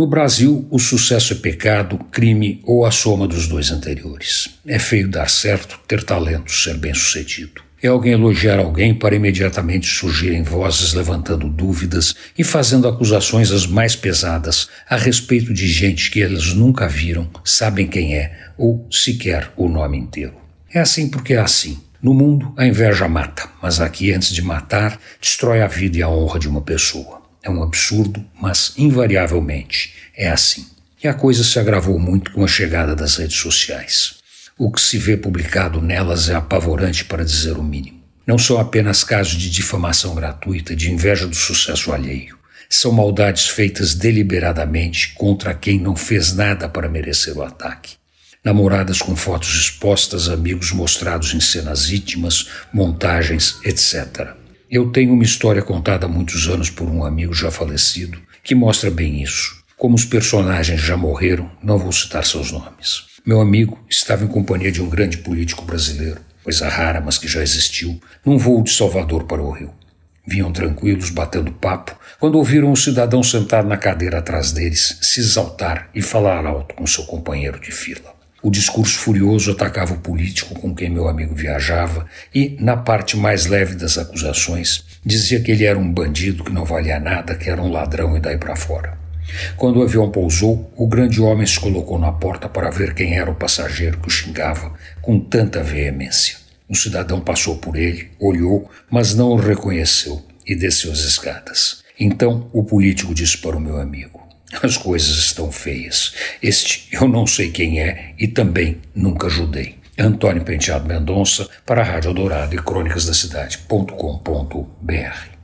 No Brasil, o sucesso é pecado, crime ou a soma dos dois anteriores. É feio dar certo, ter talento, ser bem-sucedido. É alguém elogiar alguém para imediatamente surgirem vozes levantando dúvidas e fazendo acusações as mais pesadas a respeito de gente que eles nunca viram, sabem quem é ou sequer o nome inteiro. É assim porque é assim. No mundo, a inveja mata, mas aqui, antes de matar, destrói a vida e a honra de uma pessoa. É um absurdo, mas invariavelmente é assim. E a coisa se agravou muito com a chegada das redes sociais. O que se vê publicado nelas é apavorante para dizer o mínimo. Não são apenas casos de difamação gratuita, de inveja do sucesso alheio. São maldades feitas deliberadamente contra quem não fez nada para merecer o ataque. Namoradas com fotos expostas, amigos mostrados em cenas íntimas, montagens, etc. Eu tenho uma história contada há muitos anos por um amigo já falecido que mostra bem isso. Como os personagens já morreram, não vou citar seus nomes. Meu amigo estava em companhia de um grande político brasileiro, coisa rara, mas que já existiu, num voo de Salvador para o Rio. Vinham tranquilos, batendo papo, quando ouviram um cidadão sentar na cadeira atrás deles, se exaltar e falar alto com seu companheiro de fila. O discurso furioso atacava o político com quem meu amigo viajava e, na parte mais leve das acusações, dizia que ele era um bandido que não valia nada, que era um ladrão e daí para fora. Quando o avião pousou, o grande homem se colocou na porta para ver quem era o passageiro que o xingava com tanta veemência. Um cidadão passou por ele, olhou, mas não o reconheceu e desceu as escadas. Então o político disse para o meu amigo: As coisas estão feias. Este eu não sei quem é e também nunca ajudei. Antônio Penteado Mendonça para a Rádio Dourado e Crônicas da Cidade.com.br